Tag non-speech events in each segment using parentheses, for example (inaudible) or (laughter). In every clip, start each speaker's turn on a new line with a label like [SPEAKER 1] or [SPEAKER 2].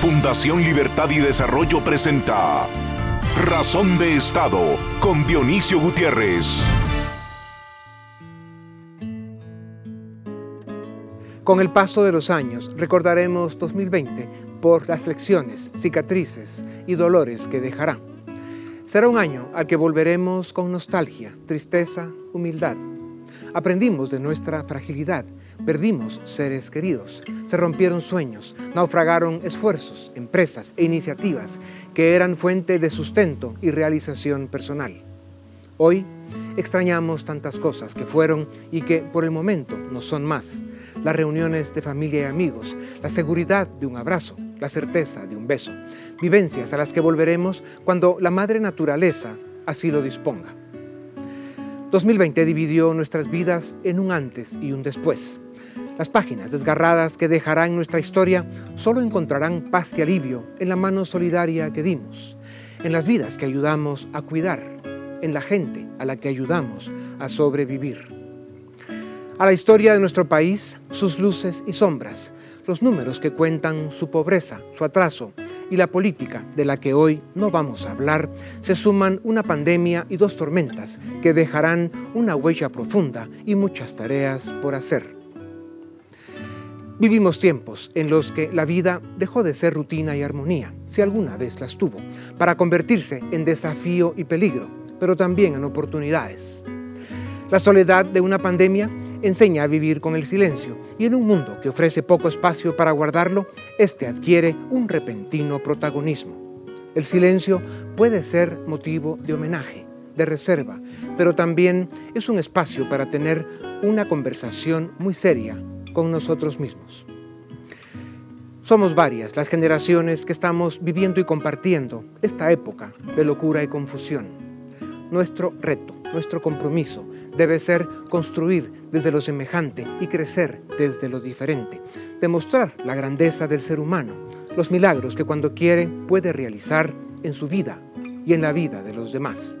[SPEAKER 1] Fundación Libertad y Desarrollo presenta Razón de Estado con Dionisio Gutiérrez.
[SPEAKER 2] Con el paso de los años recordaremos 2020 por las lecciones, cicatrices y dolores que dejará. Será un año al que volveremos con nostalgia, tristeza, humildad. Aprendimos de nuestra fragilidad Perdimos seres queridos, se rompieron sueños, naufragaron esfuerzos, empresas e iniciativas que eran fuente de sustento y realización personal. Hoy extrañamos tantas cosas que fueron y que por el momento no son más. Las reuniones de familia y amigos, la seguridad de un abrazo, la certeza de un beso, vivencias a las que volveremos cuando la madre naturaleza así lo disponga. 2020 dividió nuestras vidas en un antes y un después. Las páginas desgarradas que dejarán nuestra historia solo encontrarán paz y alivio en la mano solidaria que dimos, en las vidas que ayudamos a cuidar, en la gente a la que ayudamos a sobrevivir. A la historia de nuestro país, sus luces y sombras, los números que cuentan su pobreza, su atraso y la política de la que hoy no vamos a hablar, se suman una pandemia y dos tormentas que dejarán una huella profunda y muchas tareas por hacer. Vivimos tiempos en los que la vida dejó de ser rutina y armonía, si alguna vez las tuvo, para convertirse en desafío y peligro, pero también en oportunidades. La soledad de una pandemia enseña a vivir con el silencio y en un mundo que ofrece poco espacio para guardarlo, este adquiere un repentino protagonismo. El silencio puede ser motivo de homenaje, de reserva, pero también es un espacio para tener una conversación muy seria con nosotros mismos. Somos varias las generaciones que estamos viviendo y compartiendo esta época de locura y confusión. Nuestro reto, nuestro compromiso debe ser construir desde lo semejante y crecer desde lo diferente, demostrar la grandeza del ser humano, los milagros que cuando quiere puede realizar en su vida y en la vida de los demás.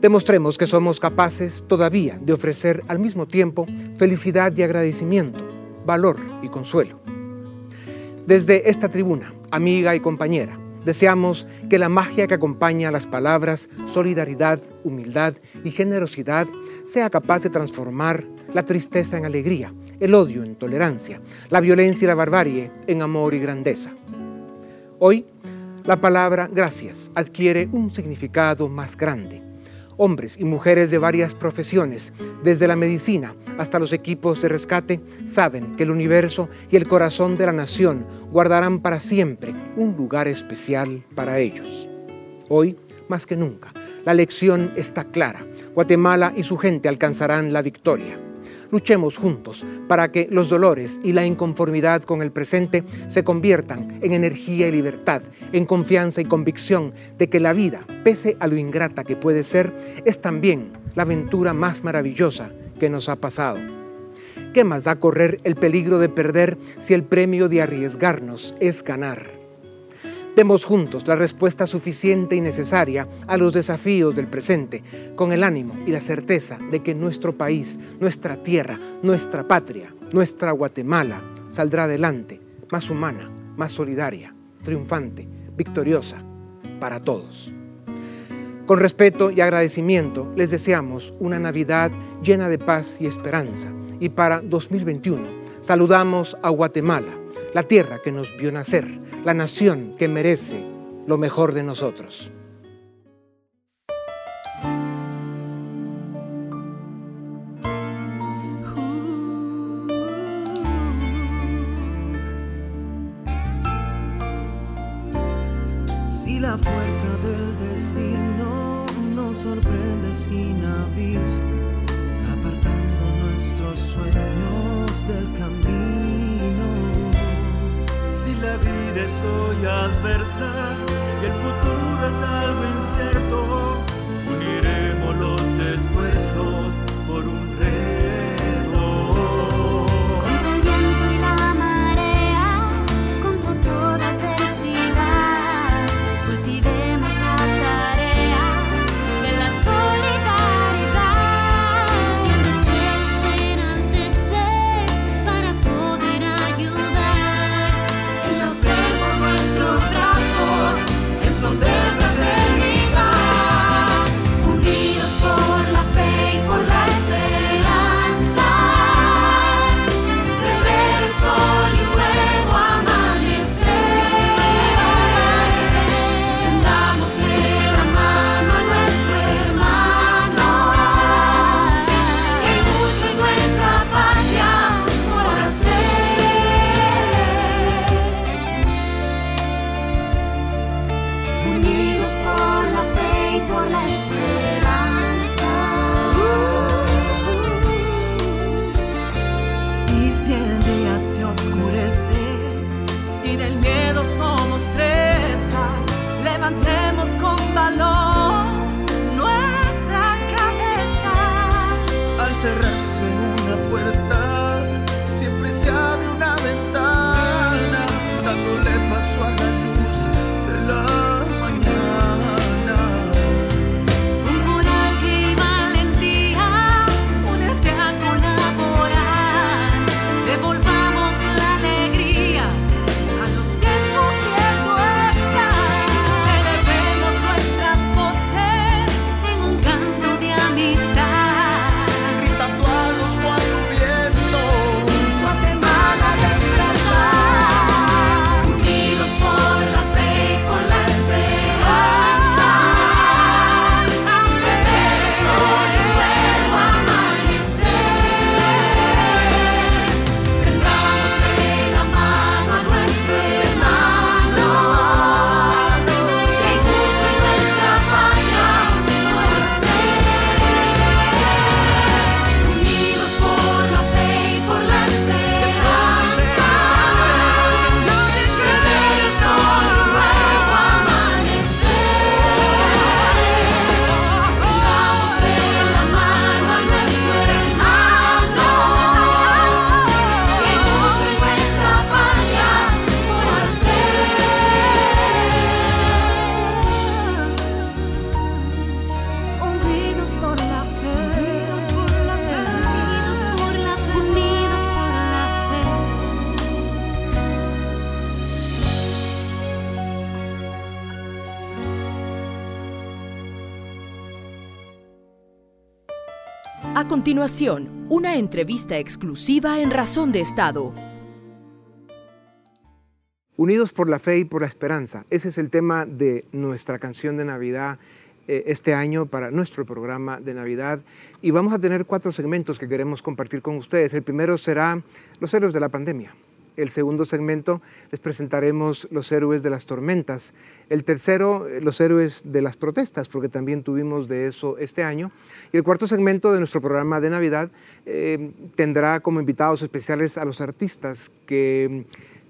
[SPEAKER 2] Demostremos que somos capaces todavía de ofrecer al mismo tiempo felicidad y agradecimiento, valor y consuelo. Desde esta tribuna, amiga y compañera, deseamos que la magia que acompaña las palabras solidaridad, humildad y generosidad sea capaz de transformar la tristeza en alegría, el odio en tolerancia, la violencia y la barbarie en amor y grandeza. Hoy, la palabra gracias adquiere un significado más grande Hombres y mujeres de varias profesiones, desde la medicina hasta los equipos de rescate, saben que el universo y el corazón de la nación guardarán para siempre un lugar especial para ellos. Hoy, más que nunca, la lección está clara. Guatemala y su gente alcanzarán la victoria. Luchemos juntos para que los dolores y la inconformidad con el presente se conviertan en energía y libertad, en confianza y convicción de que la vida, pese a lo ingrata que puede ser, es también la aventura más maravillosa que nos ha pasado. ¿Qué más da correr el peligro de perder si el premio de arriesgarnos es ganar? Demos juntos la respuesta suficiente y necesaria a los desafíos del presente, con el ánimo y la certeza de que nuestro país, nuestra tierra, nuestra patria, nuestra Guatemala saldrá adelante, más humana, más solidaria, triunfante, victoriosa, para todos. Con respeto y agradecimiento les deseamos una Navidad llena de paz y esperanza. Y para 2021 saludamos a Guatemala la tierra que nos vio nacer, la nación que merece lo mejor de nosotros.
[SPEAKER 3] Si la fuerza del destino nos sorprende sin aviso, apartando nuestros sueños del camino. La vida es hoy adversa y el futuro es algo incierto, Y si el día se oscurece
[SPEAKER 4] y del miedo somos presa, levantemos con valor.
[SPEAKER 3] Una
[SPEAKER 5] entrevista exclusiva en Razón de Estado.
[SPEAKER 2] Unidos por la fe y por la esperanza. Ese es el tema de nuestra canción de Navidad eh, este año para nuestro programa de Navidad. Y vamos a tener cuatro segmentos que queremos compartir con ustedes. El primero será los héroes de la pandemia. El segundo segmento les presentaremos los héroes de las tormentas. El tercero, eh, los héroes de las protestas, porque también tuvimos de eso este año. Y el cuarto segmento de nuestro programa de Navidad eh, tendrá como invitados especiales a los artistas que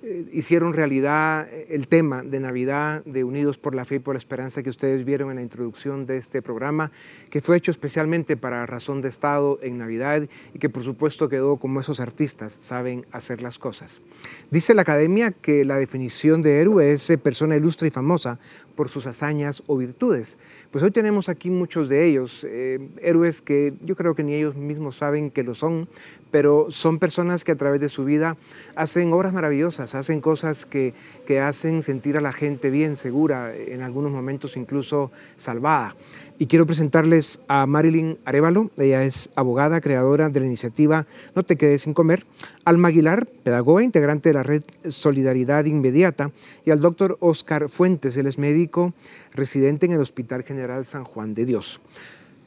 [SPEAKER 2] eh, hicieron realidad el tema de Navidad de Unidos por la Fe y por la Esperanza que ustedes vieron en la introducción de este programa, que fue hecho especialmente para Razón de Estado en Navidad y que por supuesto quedó como esos artistas saben hacer las cosas. Dice la academia que la definición de héroe es eh, persona ilustre y famosa por sus hazañas o virtudes. Pues hoy tenemos aquí muchos de ellos, eh, héroes que yo creo que ni ellos mismos saben que lo son, pero son personas que a través de su vida hacen obras maravillosas, hacen cosas que, que hacen sentir a la gente bien, segura, en algunos momentos incluso salvada. Y quiero presentarles a Marilyn Arevalo, ella es abogada, creadora de la iniciativa No te quedes sin comer, Alma Aguilar, pedagoga, integrante de la red Solidaridad Inmediata, y al doctor Oscar Fuentes, él es médico residente en el Hospital General San Juan de Dios.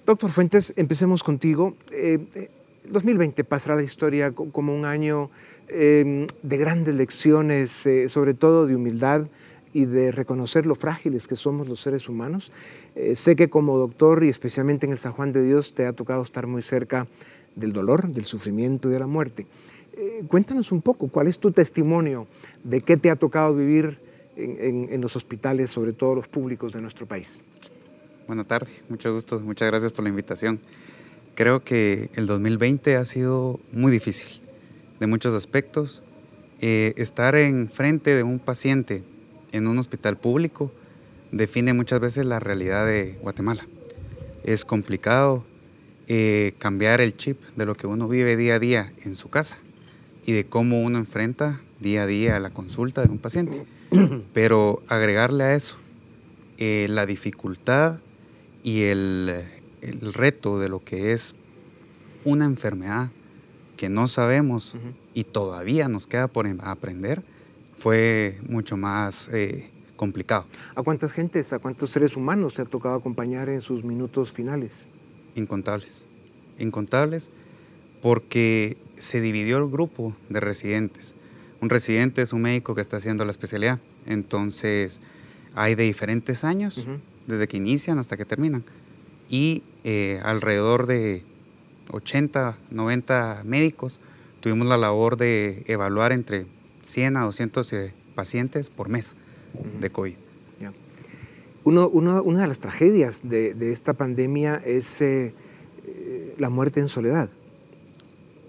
[SPEAKER 2] Doctor Fuentes, empecemos contigo. Eh, eh, 2020 pasará la historia co- como un año eh, de grandes lecciones, eh, sobre todo de humildad y de reconocer lo frágiles que somos los seres humanos. Eh, sé que como doctor y especialmente en el San Juan de Dios te ha tocado estar muy cerca del dolor, del sufrimiento y de la muerte. Eh, cuéntanos un poco, ¿cuál es tu testimonio de qué te ha tocado vivir en, en- en los hospitales, sobre todo los públicos de nuestro país?
[SPEAKER 6] Buenas tardes, mucho gusto, muchas gracias por la invitación. Creo que el 2020 ha sido muy difícil de muchos aspectos. Eh, estar enfrente de un paciente en un hospital público define muchas veces la realidad de Guatemala. Es complicado eh, cambiar el chip de lo que uno vive día a día en su casa y de cómo uno enfrenta día a día la consulta de un paciente. (clears throat) Pero agregarle a eso eh, la dificultad y el, el reto de lo que es una enfermedad que no sabemos y todavía nos queda por em- aprender fue mucho más eh, complicado.
[SPEAKER 2] ¿A cuántas gentes, a cuántos seres humanos te ha tocado acompañar en sus minutos finales?
[SPEAKER 6] Incontables. Incontables porque se dividió el grupo de residentes. Un residente es un médico que está haciendo la especialidad. Entonces, hay de diferentes años,
[SPEAKER 2] Ujú.
[SPEAKER 6] desde que inician hasta que terminan. Y eh, alrededor de 80, 90 médicos tuvimos la labor de evaluar entre 100 a 200 eh, pacientes por mes de COVID.
[SPEAKER 2] Uno- uno- una de las tragedias de, de esta pandemia es eh, eh, la muerte en soledad.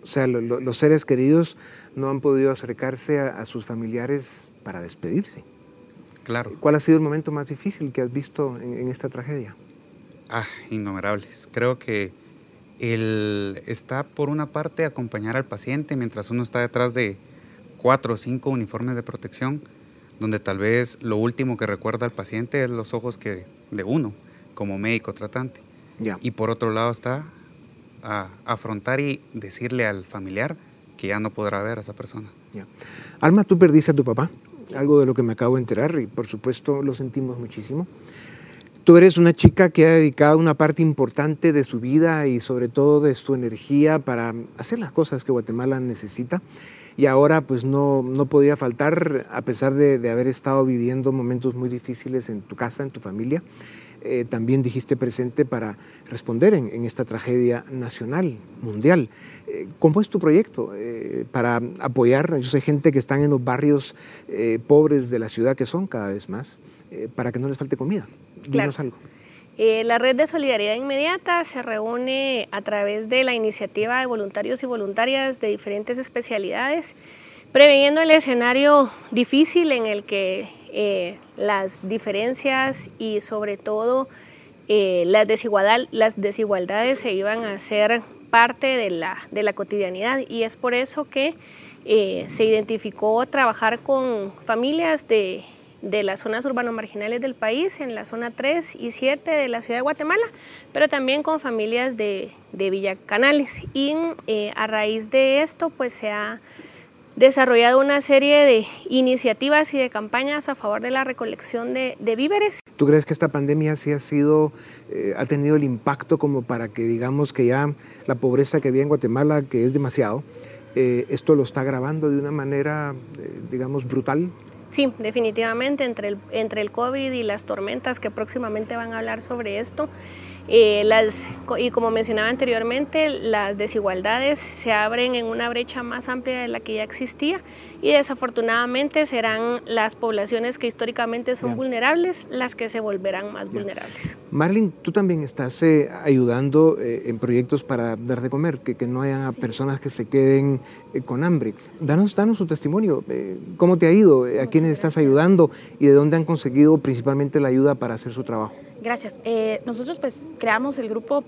[SPEAKER 2] O sea, lo- lo- los seres queridos no han podido acercarse a, a sus familiares para despedirse.
[SPEAKER 6] Claro.
[SPEAKER 2] ¿Cuál ha sido el momento más difícil que has visto en, en esta tragedia?
[SPEAKER 6] Ah, innumerables. Creo que el está por una parte acompañar al paciente mientras uno está detrás de cuatro o cinco uniformes de protección, donde tal vez lo último que recuerda al paciente es los ojos que de uno como médico tratante.
[SPEAKER 2] Ya.
[SPEAKER 6] Y por otro lado está a afrontar y decirle al familiar que ya no podrá ver a esa persona.
[SPEAKER 2] Alma, tú perdiste a tu papá, algo de lo que me acabo de enterar y por supuesto lo sentimos muchísimo. Tú eres una chica que ha dedicado una parte importante de su vida y sobre todo de su energía para hacer las cosas que Guatemala necesita y ahora pues no, no podía faltar, a pesar de, de haber estado viviendo momentos muy difíciles en tu casa, en tu familia, eh, también dijiste presente para responder en, en esta tragedia nacional, mundial. Eh, ¿Cómo es tu proyecto eh, para apoyar? Yo sé gente que están en los barrios pobres de la ciudad, que son cada vez más, para que no les falte comida. Dinos
[SPEAKER 7] Claro.
[SPEAKER 2] algo.
[SPEAKER 7] Eh, la red de solidaridad inmediata se reúne a través de la iniciativa de voluntarios y voluntarias de diferentes especialidades, preveyendo el escenario difícil en el que eh, las diferencias y sobre todo eh, las, desigualdad- las desigualdades se iban a ser parte de la, de la cotidianidad y es por eso que eh, se identificó trabajar con familias de, de las zonas urbano marginales del país, en la zona 3 y 7 de la ciudad de Guatemala, pero también con familias de, de Villa Canales. Y a raíz de esto, pues se ha desarrollado una serie de iniciativas y de campañas a favor de la recolección de, de víveres.
[SPEAKER 2] ¿Tú crees que esta pandemia sí ha sido, eh, ha tenido el impacto como para que digamos que ya la pobreza que había en Guatemala, que es demasiado, eh, esto lo está agravando de una manera, eh, digamos, brutal?
[SPEAKER 7] Sí, definitivamente, entre el, entre el COVID y las tormentas que próximamente van a hablar sobre esto, eh, las, y como mencionaba anteriormente, las desigualdades se abren en una brecha más amplia de la que ya existía y desafortunadamente serán las poblaciones que históricamente son
[SPEAKER 2] Ya.
[SPEAKER 7] vulnerables las que se volverán más vulnerables.
[SPEAKER 2] Marlene, tú también estás eh, ayudando eh, en proyectos para dar de comer, que, que no haya personas que se queden eh, con hambre. Danos, danos su testimonio. ¿Cómo te ha ido? ¿A quiénes estás ayudando? ¿Y de dónde han conseguido principalmente la ayuda para hacer su trabajo?
[SPEAKER 8] Gracias. Eh, nosotros pues creamos el grupo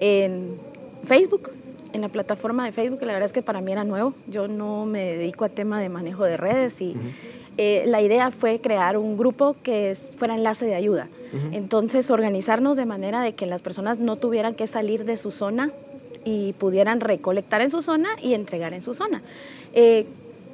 [SPEAKER 8] en Facebook, en la plataforma de Facebook, la verdad es que para mí era nuevo. Yo no me dedico a tema de manejo de redes y eh, la idea fue crear un grupo que fuera enlace de ayuda. Entonces organizarnos de manera de que las personas no tuvieran que salir de su zona y pudieran recolectar en su zona y entregar en su zona. Eh,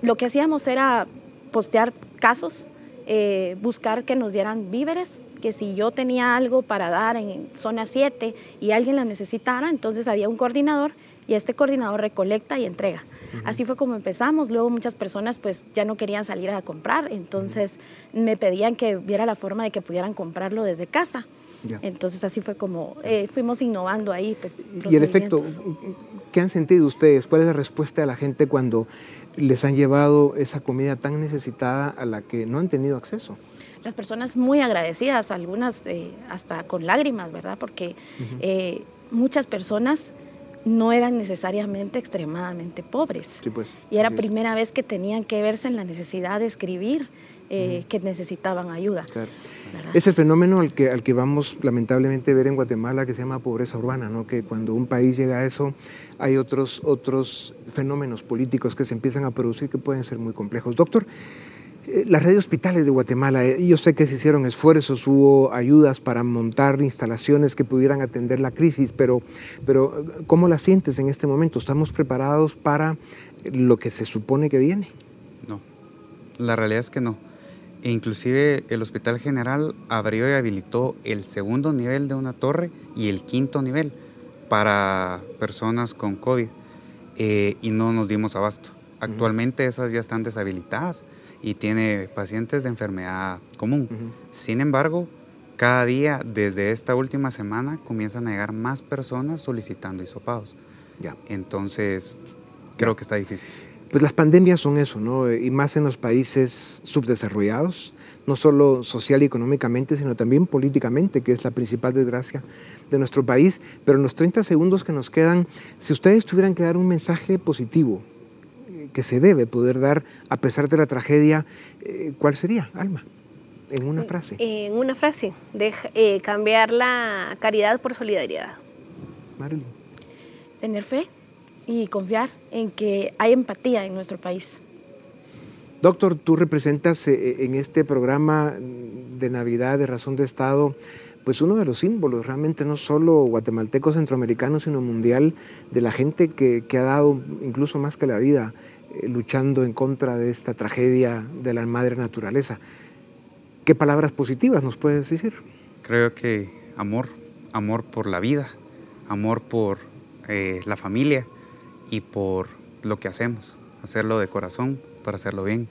[SPEAKER 8] lo que hacíamos era postear casos, eh, buscar que nos dieran víveres, que si yo tenía algo para dar en zona 7 y alguien la necesitara, entonces había un coordinador y este coordinador recolecta y entrega. Así fue como empezamos. Luego muchas personas pues ya no querían salir a comprar, entonces me pedían que viera la forma de que pudieran comprarlo desde casa. Entonces así fue como eh, fuimos innovando ahí. Pues,
[SPEAKER 2] Y el efecto,
[SPEAKER 8] procedimientos.
[SPEAKER 2] ¿qué han sentido ustedes? ¿Cuál es la respuesta de la gente cuando les han llevado esa comida tan necesitada a la que no han tenido acceso?
[SPEAKER 8] Las personas muy agradecidas, algunas eh, hasta con lágrimas, ¿verdad? Porque eh, muchas personas no eran necesariamente extremadamente pobres.
[SPEAKER 2] Sí, pues,
[SPEAKER 8] y era
[SPEAKER 2] es.
[SPEAKER 8] primera vez que tenían que verse en la necesidad de escribir eh, que necesitaban ayuda.
[SPEAKER 2] Claro. Es el fenómeno al que, al que vamos lamentablemente a ver en Guatemala que se llama pobreza urbana, ¿no? que cuando un país llega a eso hay otros, otros fenómenos políticos que se empiezan a producir que pueden ser muy complejos. Doctor, las redes hospitales de Guatemala, eh, yo sé que se hicieron esfuerzos, hubo ayudas para montar instalaciones que pudieran atender la crisis, pero, pero eh, ¿cómo la sientes en este momento? ¿Estamos preparados para lo que se supone que viene?
[SPEAKER 6] No, la realidad es que no. E inclusive el Hospital General abrió y habilitó el segundo nivel de una torre y el quinto nivel para personas con COVID eh, y no nos dimos abasto. Actualmente esas ya están deshabilitadas y tiene pacientes de enfermedad común. Sin embargo, cada día desde esta última semana comienzan a llegar más personas solicitando hisopados.
[SPEAKER 2] Ya.
[SPEAKER 6] Entonces, creo que está difícil.
[SPEAKER 2] Pues las pandemias son eso, ¿no? Y más en los países subdesarrollados, no solo social y económicamente, sino también políticamente, que es la principal desgracia de nuestro país. Pero en los 30 segundos que nos quedan, si ustedes tuvieran que dar un mensaje positivo que se debe poder dar a pesar de la tragedia, eh, ¿cuál sería, Alma? En una frase.
[SPEAKER 7] En una frase, deja- eh, cambiar la caridad por solidaridad.
[SPEAKER 2] Marilyn.
[SPEAKER 8] Tener fe y confiar en que hay empatía en nuestro país.
[SPEAKER 2] Doctor, tú representas eh, en este programa de Navidad de Razón de Estado, pues uno de los símbolos, realmente no solo guatemalteco, centroamericano, sino mundial, de la gente que, que ha dado incluso más que la vida luchando en contra de esta tragedia de la madre naturaleza. ¿Qué palabras positivas nos puedes decir?
[SPEAKER 6] Creo que amor, amor por la vida, amor por eh, la familia y por lo que hacemos, hacerlo de corazón para hacerlo bien.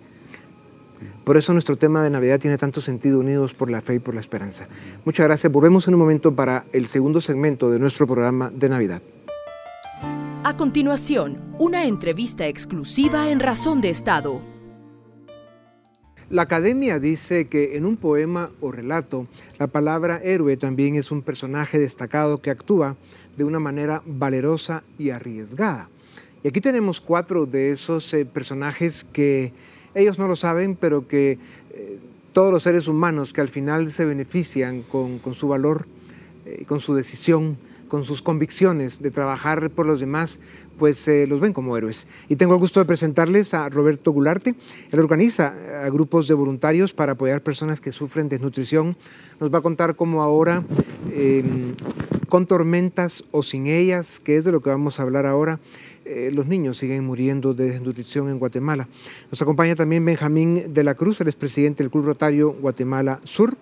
[SPEAKER 2] Por eso nuestro tema de Navidad tiene tanto sentido, unidos por la fe y por la esperanza. Muchas gracias. Volvemos en un momento para el segundo segmento de nuestro programa de Navidad.
[SPEAKER 5] A continuación, una entrevista exclusiva en Razón de Estado.
[SPEAKER 2] La academia dice que en un poema o relato, la palabra héroe también es un personaje destacado que actúa de una manera valerosa y arriesgada. Y aquí tenemos cuatro de esos eh, personajes que ellos no lo saben, pero que eh, todos los seres humanos que al final se benefician con, su valor, eh, con su decisión, con sus convicciones de trabajar por los demás, pues eh, los ven como héroes. Y tengo el gusto de presentarles a Roberto Gularte. Él organiza eh, grupos de voluntarios para apoyar personas que sufren desnutrición. Nos va a contar cómo ahora, eh, con tormentas o sin ellas, que es de lo que vamos a hablar ahora, eh, los niños siguen muriendo de desnutrición en Guatemala. Nos acompaña también Benjamín de la Cruz, el expresidente del Club Rotario Guatemala Sur.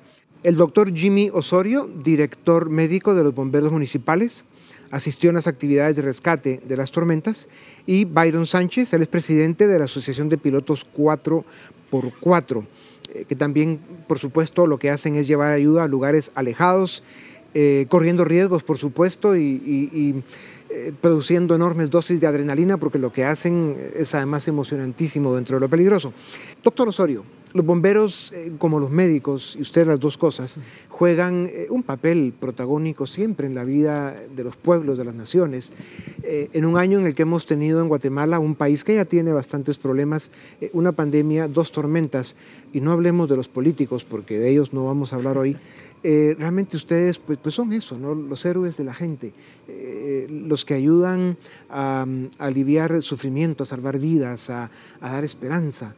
[SPEAKER 2] El doctor Jimmy Osorio, director médico de los bomberos municipales, asistió a las actividades de rescate de las tormentas. Y Byron Sánchez, él es presidente de la Asociación de Pilotos 4x4, eh, que también, por supuesto, lo que hacen es llevar ayuda a lugares alejados, eh, corriendo riesgos, por supuesto, y, eh, produciendo enormes dosis de adrenalina, porque lo que hacen es además emocionantísimo dentro de lo peligroso. Doctor Osorio, los bomberos, eh, como los médicos, y usted las dos cosas, juegan eh, un papel protagónico siempre en la vida de los pueblos, de las naciones. Eh, en un año en el que hemos tenido en Guatemala, un país que ya tiene bastantes problemas, una pandemia, dos tormentas, y no hablemos de los políticos, porque de ellos no vamos a hablar hoy, realmente ustedes pues, pues son eso, ¿no? los héroes de la gente, los que ayudan a, a aliviar sufrimiento, a salvar vidas, a dar esperanza.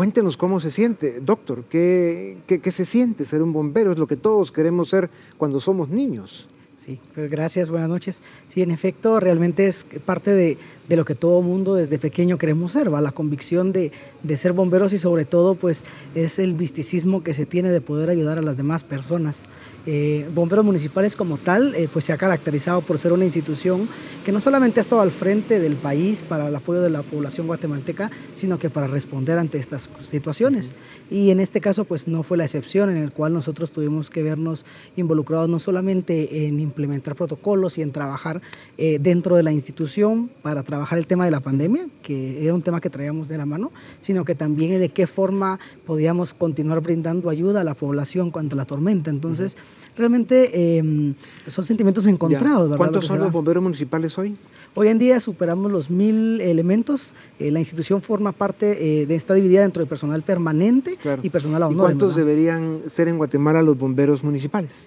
[SPEAKER 2] Cuéntenos cómo se siente, doctor, ¿qué, qué, qué se siente ser un bombero? Es lo que todos queremos ser cuando somos niños.
[SPEAKER 9] Sí, pues gracias, buenas noches. Sí, en efecto, realmente es parte de, de lo que todo mundo desde pequeño queremos ser, ¿va? la convicción de, de ser bomberos y sobre todo pues es el misticismo que se tiene de poder ayudar a las demás personas. Eh, bomberos municipales como tal eh, pues se ha caracterizado por ser una institución que no solamente ha estado al frente del país para el apoyo de la población guatemalteca, sino que para responder ante estas situaciones. Y en este caso pues no fue la excepción en el cual nosotros tuvimos que vernos involucrados no solamente en implementar protocolos y en trabajar eh, dentro de la institución para trabajar el tema de la pandemia, que era un tema que traíamos de la mano, sino que también de qué forma podíamos continuar brindando ayuda a la población contra la tormenta. Entonces, realmente eh, son sentimientos encontrados. ¿verdad?
[SPEAKER 2] ¿Cuántos
[SPEAKER 9] Lo
[SPEAKER 2] son los bomberos municipales hoy?
[SPEAKER 9] Hoy en día superamos los mil elementos. Eh, la institución forma parte, eh, de, está dividida dentro de personal permanente
[SPEAKER 2] Claro.
[SPEAKER 9] y personal a
[SPEAKER 2] ¿Y cuántos deberían ser en Guatemala los bomberos municipales?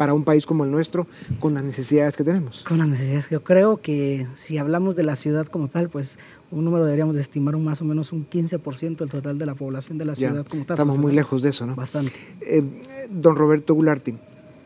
[SPEAKER 2] Para un país como el nuestro, con las necesidades que tenemos.
[SPEAKER 9] Con las necesidades. Yo creo que si hablamos de la ciudad como tal, pues un número deberíamos de estimar un más o menos un 15% del total de la población de la
[SPEAKER 2] Ya,
[SPEAKER 9] ciudad como tal.
[SPEAKER 2] estamos muy lejos de eso, ¿no?
[SPEAKER 9] Bastante.
[SPEAKER 2] Eh, don Roberto Gularte,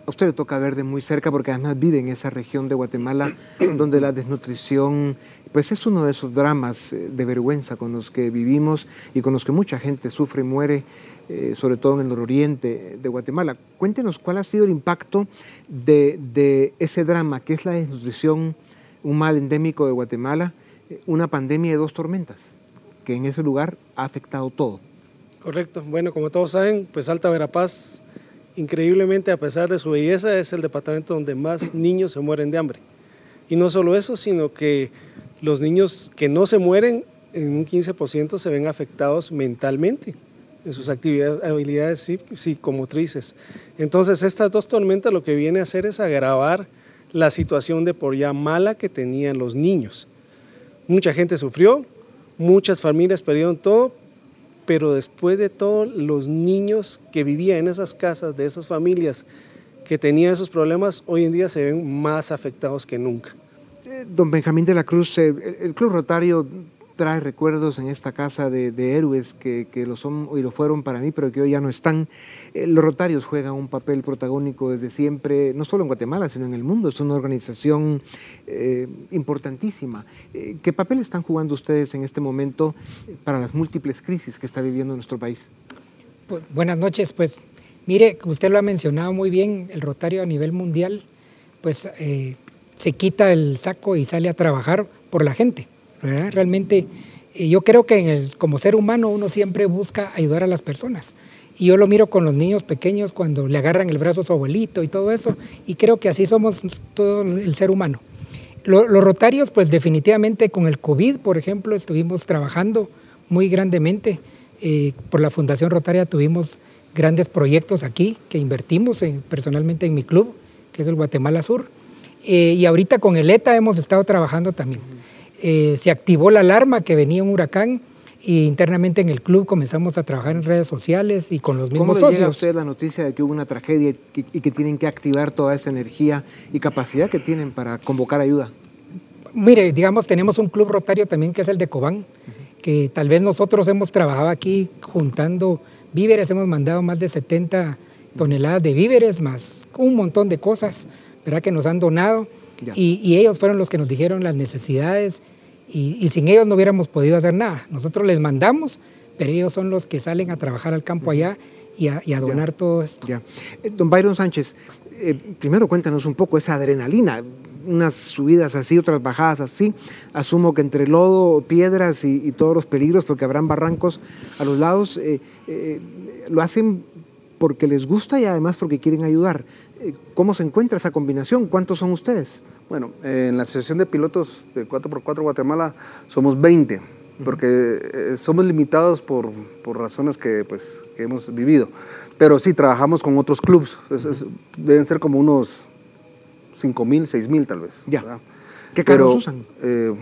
[SPEAKER 2] a usted le toca ver de muy cerca porque además vive en esa región de Guatemala (clears throat) donde la desnutrición pues es uno de esos dramas eh, de vergüenza con los que vivimos y con los que mucha gente sufre y muere, eh, sobre todo en el nororiente de Guatemala. Cuéntenos cuál ha sido el impacto de, de ese drama que es la desnutrición, un mal endémico de Guatemala, eh, una pandemia de dos tormentas, que en ese lugar ha afectado todo.
[SPEAKER 10] Correcto. Bueno, como todos saben, pues Alta Verapaz, increíblemente, a pesar de su belleza, es el departamento donde más niños se mueren de hambre. Y no solo eso, sino que los niños que no se mueren en un 15% se ven afectados mentalmente en sus actividades, habilidades psicomotrices. Entonces, estas dos tormentas lo que viene a hacer es agravar la situación de por ya mala que tenían los niños. Mucha gente sufrió, muchas familias perdieron todo, pero después de todo, los niños que vivían en esas casas, de esas familias que tenían esos problemas, hoy en día se ven más afectados que nunca.
[SPEAKER 2] Eh, don Benjamín de la Cruz, eh, el, el Club Rotario trae recuerdos en esta casa de, héroes que, que, lo son y lo fueron para mí, pero que hoy ya no están. Eh, los Rotarios juegan un papel protagónico desde siempre, no solo en Guatemala, sino en el mundo. Es una organización eh, importantísima. Eh, ¿Qué papel están jugando ustedes en este momento para las múltiples crisis que está viviendo nuestro país?
[SPEAKER 11] Buenas noches, pues mire, usted lo ha mencionado muy bien, el Rotario a nivel mundial, pues se quita el saco y sale a trabajar por la gente ¿verdad? Realmente eh, yo creo que en el, como ser humano uno siempre busca ayudar a las personas. Y yo lo miro con los niños pequeños cuando le agarran el brazo a su abuelito y todo eso. Y creo que así somos todo el ser humano. Lo, los rotarios, pues definitivamente con el COVID, por ejemplo, estuvimos trabajando muy grandemente. Eh, por la Fundación Rotaria tuvimos grandes proyectos aquí que invertimos en, personalmente en mi club, que es el Guatemala Sur. Eh, y ahorita con el ETA hemos estado trabajando también eh, se activó la alarma que venía un huracán y internamente en el club comenzamos a trabajar en redes sociales y con los mismos
[SPEAKER 2] ¿Cómo le
[SPEAKER 11] socios.
[SPEAKER 2] llega a usted la noticia de que hubo una tragedia y que, y que tienen que activar toda esa energía y capacidad que tienen para convocar ayuda?
[SPEAKER 11] Mire, digamos, tenemos un club rotario también que es el de Cobán, uh -huh. que tal vez nosotros hemos trabajado aquí juntando víveres, hemos mandado más de 70 toneladas de víveres, más un montón de cosas, ¿verdad? Que nos han donado. Y, y, ellos fueron los que nos dijeron las necesidades y, y, sin ellos no hubiéramos podido hacer nada. Nosotros les mandamos, pero ellos son los que salen a trabajar al campo allá y a, y a donar
[SPEAKER 2] ya.
[SPEAKER 11] todo esto.
[SPEAKER 2] Ya. Eh, don Byron Sánchez, eh, primero cuéntanos un poco esa adrenalina, unas subidas así, otras bajadas así. Asumo que entre lodo, piedras y, y todos los peligros, porque habrán barrancos a los lados, eh, eh lo hacen porque les gusta y además porque quieren ayudar. ¿Cómo se encuentra esa combinación? ¿Cuántos son ustedes?
[SPEAKER 12] Bueno, eh, en la Asociación de Pilotos de 4x4 Guatemala somos 20, porque eh, somos limitados por, por razones que, pues, que, hemos vivido. Pero sí, trabajamos con otros clubes. Es, es, deben ser como unos 5 mil, 6 mil tal vez.
[SPEAKER 2] Ya.
[SPEAKER 12] ¿verdad?
[SPEAKER 2] ¿Qué carros usan?
[SPEAKER 12] Eh,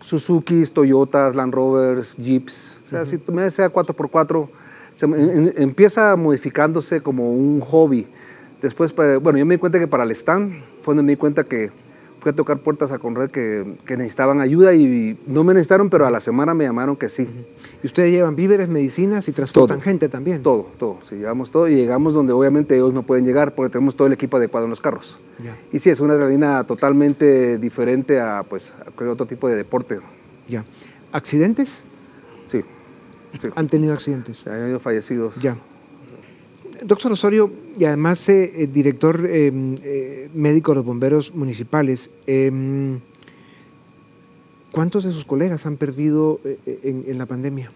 [SPEAKER 12] Suzuki, Toyotas, Land Rovers, Jeeps. O sea, uh -huh. si tú me sea 4x4, se, en, empieza modificándose como un hobby. Después, bueno, yo me di cuenta que para el stand fue donde me di cuenta que fui a tocar puertas a Conred que, que, necesitaban ayuda y no me necesitaron, pero a la semana me llamaron que sí.
[SPEAKER 2] ¿Y ustedes llevan víveres, medicinas y transportan
[SPEAKER 12] todo,
[SPEAKER 2] gente también?
[SPEAKER 12] Todo, todo. Sí, llevamos todo y llegamos donde obviamente ellos no pueden llegar porque tenemos todo el equipo adecuado en los carros. Y sí, es una adrenalina totalmente diferente a, pues, a cualquier otro tipo de deporte.
[SPEAKER 2] Ya. ¿Accidentes?
[SPEAKER 12] Sí. sí.
[SPEAKER 2] ¿Han tenido accidentes?
[SPEAKER 12] Han habido fallecidos.
[SPEAKER 2] Ya. Doctor Osorio, y además eh, director eh, eh, médico de los bomberos municipales, ¿cuántos de sus colegas han perdido eh, en, en, la pandemia?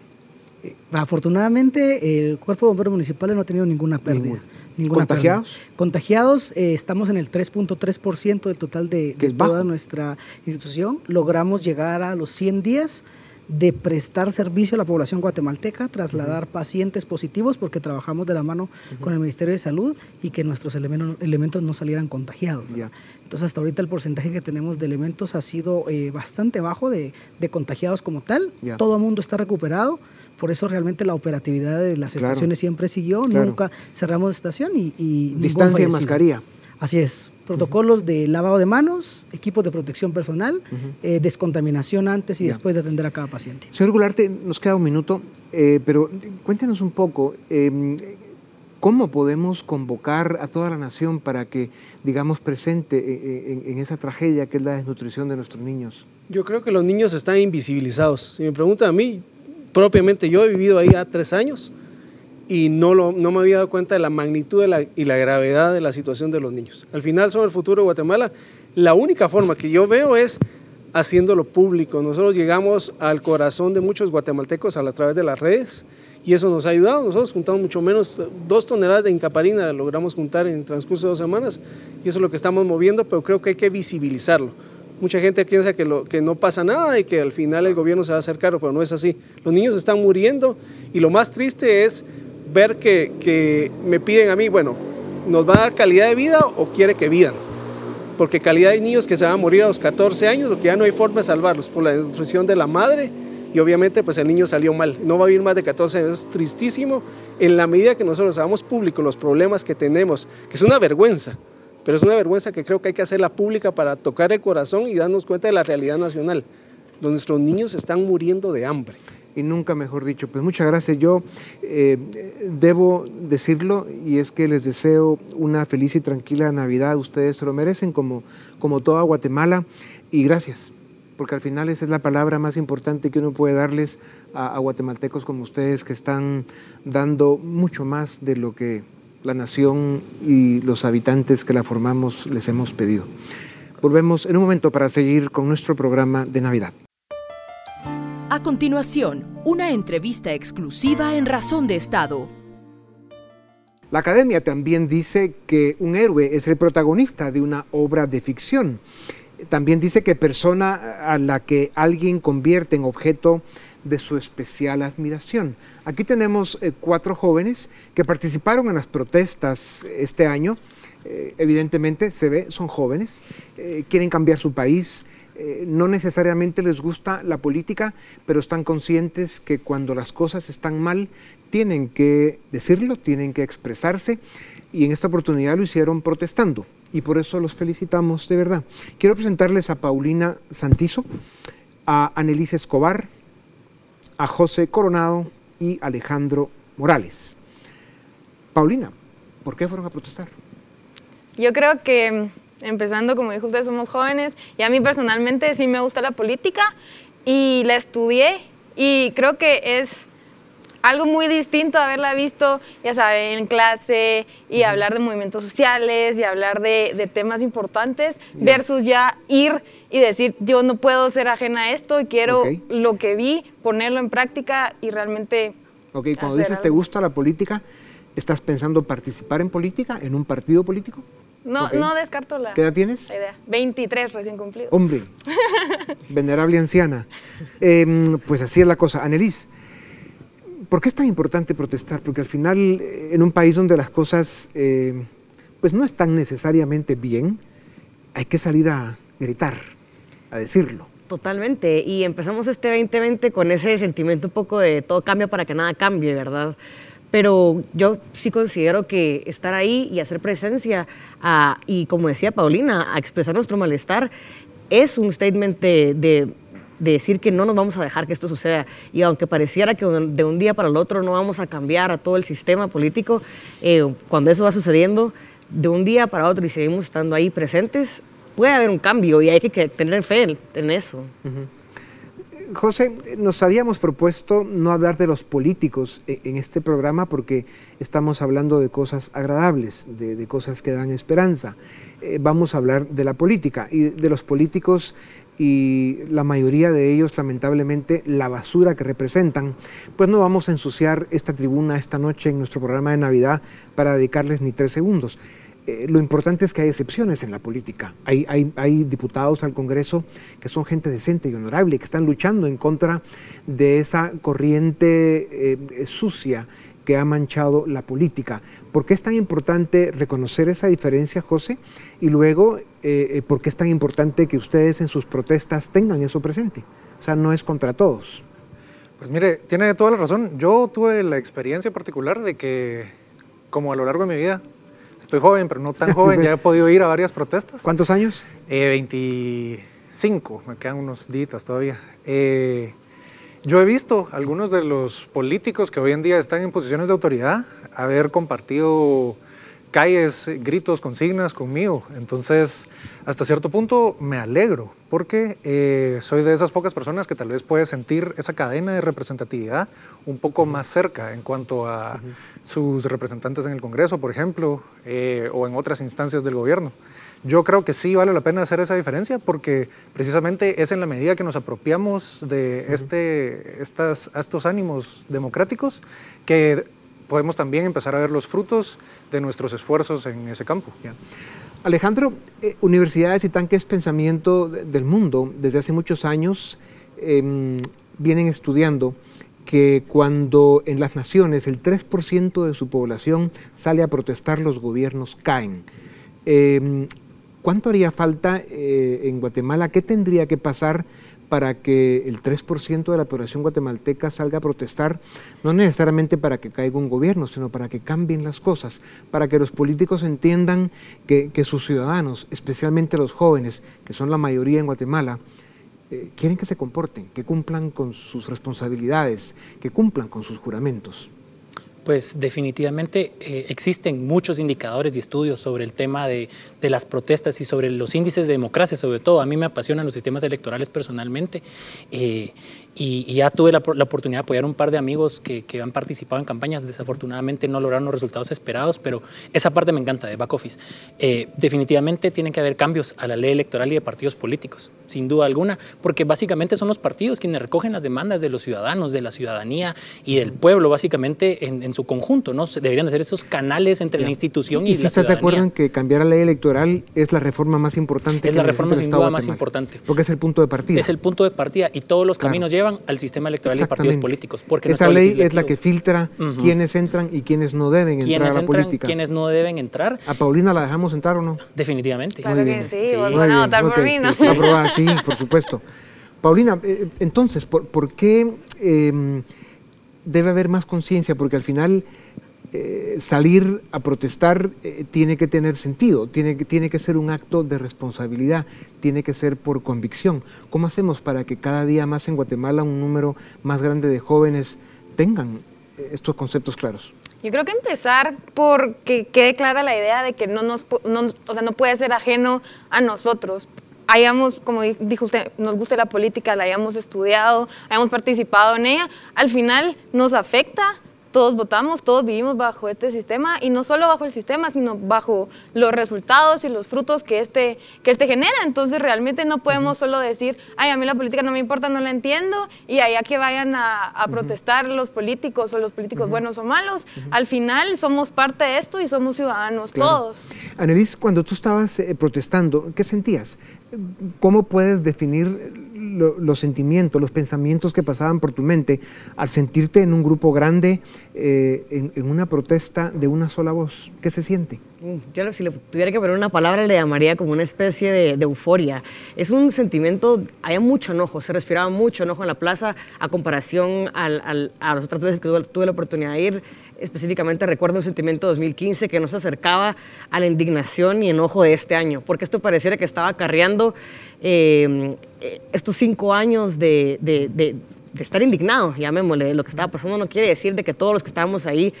[SPEAKER 9] Eh, Afortunadamente, el Cuerpo de Bomberos Municipales no ha tenido ninguna pérdida.
[SPEAKER 2] Ninguna.
[SPEAKER 9] Ninguna
[SPEAKER 2] ¿Contagiados?
[SPEAKER 9] Pérdida. Contagiados, eh, estamos en el 3.3% del total de, de toda bajo? nuestra institución. Logramos llegar a los 100 días de prestar servicio a la población guatemalteca, trasladar uh -huh. pacientes positivos, porque trabajamos de la mano uh -huh. con el Ministerio de Salud y que nuestros elementos, elementos no salieran contagiados.
[SPEAKER 2] Yeah.
[SPEAKER 9] Entonces, hasta ahorita el porcentaje que tenemos de elementos ha sido eh, bastante bajo de, de, contagiados como tal.
[SPEAKER 2] Yeah.
[SPEAKER 9] Todo el mundo está recuperado. Por eso realmente la operatividad de las
[SPEAKER 2] claro.
[SPEAKER 9] estaciones siempre siguió.
[SPEAKER 2] Claro.
[SPEAKER 9] Nunca cerramos estación y, y
[SPEAKER 2] distancia y mascarilla.
[SPEAKER 9] Así es, protocolos uh -huh. de lavado de manos, equipos de protección personal, uh -huh. eh, descontaminación antes y yeah. después de atender a cada paciente.
[SPEAKER 2] Señor Gularte, nos queda un minuto, eh, pero cuéntenos un poco, eh, ¿cómo podemos convocar a toda la nación para que, digamos, presente eh, en, en, esa tragedia que es la desnutrición de nuestros niños?
[SPEAKER 10] Yo creo que los niños están invisibilizados. Si me preguntan a mí, propiamente yo he vivido ahí ya tres años y no, lo, no me había dado cuenta de la magnitud de la, y la gravedad de la situación de los niños. Al final son el futuro de Guatemala. La única forma que yo veo es haciéndolo público. Nosotros llegamos al corazón de muchos guatemaltecos a, través de las redes y eso nos ha ayudado. Nosotros juntamos mucho menos, dos toneladas de incaparina logramos juntar en el transcurso de dos semanas y eso es lo que estamos moviendo, pero creo que hay que visibilizarlo. Mucha gente piensa que, lo, que no pasa nada y que al final el gobierno se va a hacer cargo, pero no es así. Los niños están muriendo y lo más triste es ver que, que me piden a mí, bueno, ¿nos va a dar calidad de vida o quiere que vivan? Porque calidad de niños que se van a morir a los 14 años, lo que ya no hay forma de salvarlos por la desnutrición de la madre y obviamente pues el niño salió mal. No va a vivir más de 14 años, es tristísimo en la medida que nosotros hagamos público los problemas que tenemos, que es una vergüenza, pero es una vergüenza que creo que hay que hacerla pública para tocar el corazón y darnos cuenta de la realidad nacional, donde nuestros niños están muriendo de hambre.
[SPEAKER 2] Y nunca mejor dicho, pues muchas gracias. Yo eh, debo decirlo y es que les deseo una feliz y tranquila Navidad. Ustedes se lo merecen como, como toda Guatemala y gracias porque al final esa es la palabra más importante que uno puede darles a, a, guatemaltecos como ustedes que están dando mucho más de lo que la nación y los habitantes que la formamos les hemos pedido. Volvemos en un momento para seguir con nuestro programa de Navidad.
[SPEAKER 5] A continuación, una entrevista exclusiva en Razón de Estado.
[SPEAKER 2] La academia también dice que un héroe es el protagonista de una obra de ficción. También dice que persona a la que alguien convierte en objeto de su especial admiración. Aquí tenemos eh, cuatro jóvenes que participaron en las protestas este año. Eh, evidentemente se ve, son jóvenes, eh, quieren cambiar su país, eh, no necesariamente les gusta la política, pero están conscientes que cuando las cosas están mal, tienen que decirlo, tienen que expresarse y en esta oportunidad lo hicieron protestando y por eso los felicitamos de verdad. Quiero presentarles a Paulina Santizo, a Annelise Escobar, a José Coronado y Alejandro Morales. Paulina, ¿por qué fueron a protestar?
[SPEAKER 13] Yo creo que, empezando, como dijo usted, somos jóvenes y a mí personalmente sí me gusta la política y la estudié y creo que es algo muy distinto haberla visto, ya saben, en clase y hablar de movimientos sociales y hablar de, de temas importantes versus ya ir y decir, yo no puedo ser ajena a esto y quiero lo que vi, ponerlo en práctica y realmente...
[SPEAKER 2] Ok, cuando dices te gusta la política, ¿estás pensando participar en política, en un partido político?
[SPEAKER 13] No, no descarto la,
[SPEAKER 2] ¿Qué edad tienes?
[SPEAKER 13] la idea. 23 recién cumplido.
[SPEAKER 2] Hombre, (laughs) venerable anciana. Em, pues así es la cosa. Anelis, ¿por qué es tan importante protestar? Porque al final, eh, en un país donde las cosas eh, pues no están necesariamente bien, hay que salir a gritar, a decirlo.
[SPEAKER 14] Totalmente. Y empezamos este 2020 con ese sentimiento un poco de todo cambia para que nada cambie, ¿verdad? Pero yo sí considero que estar ahí y hacer presencia a- y, como decía Paulina, a expresar nuestro malestar es un statement de, de- de decir que no nos vamos a dejar que esto suceda. Y aunque pareciera que de un día para el otro no vamos a cambiar a todo el sistema político, eh, cuando eso va sucediendo, de un día para otro y seguimos estando ahí presentes, puede haber un cambio y hay que tener fe en- eso.
[SPEAKER 2] José, nos habíamos propuesto no hablar de los políticos e- en este programa porque estamos hablando de cosas agradables, de, cosas que dan esperanza. Eh, vamos a hablar de la política y de los políticos y la mayoría de ellos, lamentablemente, la basura que representan, pues no vamos a ensuciar esta tribuna esta noche en nuestro programa de Navidad para dedicarles ni tres segundos. Eh, lo importante es que hay excepciones en la política. Hay, hay, diputados al Congreso que son gente decente y honorable, que están luchando en contra de esa corriente eh, sucia que ha manchado la política. ¿Por qué es tan importante reconocer esa diferencia, José? Y luego, eh, ¿por qué es tan importante que ustedes en sus protestas tengan eso presente? O sea, no es contra todos.
[SPEAKER 15] Pues mire, tiene toda la razón. Yo tuve la experiencia particular de que, como a lo largo de mi vida, estoy joven, pero no tan (laughs) joven,
[SPEAKER 2] pues.
[SPEAKER 15] ya he podido ir a varias protestas.
[SPEAKER 2] ¿Cuántos años?
[SPEAKER 15] Eh, 25, me quedan unos días todavía. Eh, yo he visto algunos de los políticos que hoy en día están en posiciones de autoridad haber compartido calles, gritos, consignas conmigo. Entonces, hasta cierto punto me alegro porque eh, soy de esas pocas personas que tal vez puede sentir esa cadena de representatividad un poco más cerca en cuanto a sus representantes en el Congreso, por ejemplo, eh, o en otras instancias del gobierno. Yo creo que sí vale la pena hacer esa diferencia porque precisamente es en la medida que nos apropiamos de este, estas, estos ánimos democráticos que podemos también empezar a ver los frutos de nuestros esfuerzos en ese campo.
[SPEAKER 2] Alejandro, eh, universidades y tanques pensamiento de- del mundo desde hace muchos años em, vienen estudiando que cuando en las naciones el 3% de su población sale a protestar, los gobiernos caen. Em, ¿Cuánto haría falta eh, en Guatemala? ¿Qué tendría que pasar para que el 3% de la población guatemalteca salga a protestar? No necesariamente para que caiga un gobierno, sino para que cambien las cosas, para que los políticos entiendan que, sus ciudadanos, especialmente los jóvenes, que son la mayoría en Guatemala, eh, quieren que se comporten, que cumplan con sus responsabilidades, que cumplan con sus juramentos.
[SPEAKER 16] Pues definitivamente eh, existen muchos indicadores y estudios sobre el tema de, de las protestas y sobre los índices de democracia, sobre todo. A mí me apasionan los sistemas electorales personalmente eh, y, y ya tuve la, la, oportunidad de apoyar un par de amigos que, que, han participado en campañas. Desafortunadamente no lograron los resultados esperados, pero esa parte me encanta de back office. Eh, definitivamente tienen que haber cambios a la ley electoral y de partidos políticos, sin duda alguna, porque básicamente son los partidos quienes recogen las demandas de los ciudadanos, de la ciudadanía y del pueblo, básicamente en, en su conjunto, ¿no? Deberían ser esos canales entre la institución y,
[SPEAKER 2] ¿Y
[SPEAKER 16] la
[SPEAKER 2] si estás
[SPEAKER 16] ciudadanía.
[SPEAKER 2] de acuerdo en que cambiar la ley electoral es la reforma más importante?
[SPEAKER 16] Es
[SPEAKER 2] que
[SPEAKER 16] la reforma sin duda más importante.
[SPEAKER 2] Porque es el punto de partida.
[SPEAKER 16] Es el punto de partida y todos los
[SPEAKER 2] Claro.
[SPEAKER 16] caminos llevan al sistema electoral y partidos políticos. Porque
[SPEAKER 2] Esa ley es la que filtra
[SPEAKER 16] Ujú.
[SPEAKER 2] quiénes entran y quiénes no deben entrar
[SPEAKER 16] Quienes
[SPEAKER 2] a la
[SPEAKER 16] entran,
[SPEAKER 2] política.
[SPEAKER 16] quienes no deben entrar,
[SPEAKER 2] ¿A Paulina la dejamos entrar o no?
[SPEAKER 16] definitivamente.
[SPEAKER 13] Claro que sí, a votar por mí, ¿no?
[SPEAKER 2] sí, sí. Aprobada, sí, por supuesto. (laughs) Paulina, eh, entonces, ¿por, por qué eh, debe haber más conciencia? Porque al final eh, salir a protestar eh, tiene que tener sentido, tiene que, tiene que ser un acto de responsabilidad, tiene que ser por convicción. ¿Cómo hacemos para que cada día más en Guatemala un número más grande de jóvenes tengan eh, estos conceptos claros?
[SPEAKER 13] Yo creo que empezar por que quede clara la idea de que no nos, no, o sea, no puede ser ajeno a nosotros. Hayamos, como di- dijo usted, nos guste la política, la hayamos estudiado, hayamos participado en ella, al final nos afecta, todos votamos, todos vivimos bajo este sistema y no solo bajo el sistema, sino bajo los resultados y los frutos que este, que este genera. Entonces realmente no podemos solo decir, ay, a mí la política no me importa, no la entiendo y allá que vayan a, a protestar los políticos o los políticos buenos o malos. Al final somos parte de esto y somos ciudadanos
[SPEAKER 2] Claro.
[SPEAKER 13] todos.
[SPEAKER 2] Annelies, cuando tú estabas eh, protestando, ¿qué sentías? ¿Cómo puedes definir lo- los sentimientos, los pensamientos que pasaban por tu mente al sentirte en un grupo grande, eh, en, una protesta de una sola voz? ¿Qué se siente?
[SPEAKER 14] Mm, Yo si le tuviera que poner una palabra le llamaría como una especie de, euforia. Es un sentimiento, había mucho enojo, se respiraba mucho enojo en la plaza a comparación a las otras veces que tuve, tuve la oportunidad de ir. Específicamente recuerdo un sentimiento 2015 que no se acercaba a la indignación y enojo de este año, porque esto pareciera que estaba acarreando eh, eh, estos cinco años de, de- de- de estar indignado, llamémosle, de lo que estaba pasando. No quiere decir de que todos los que estábamos ahí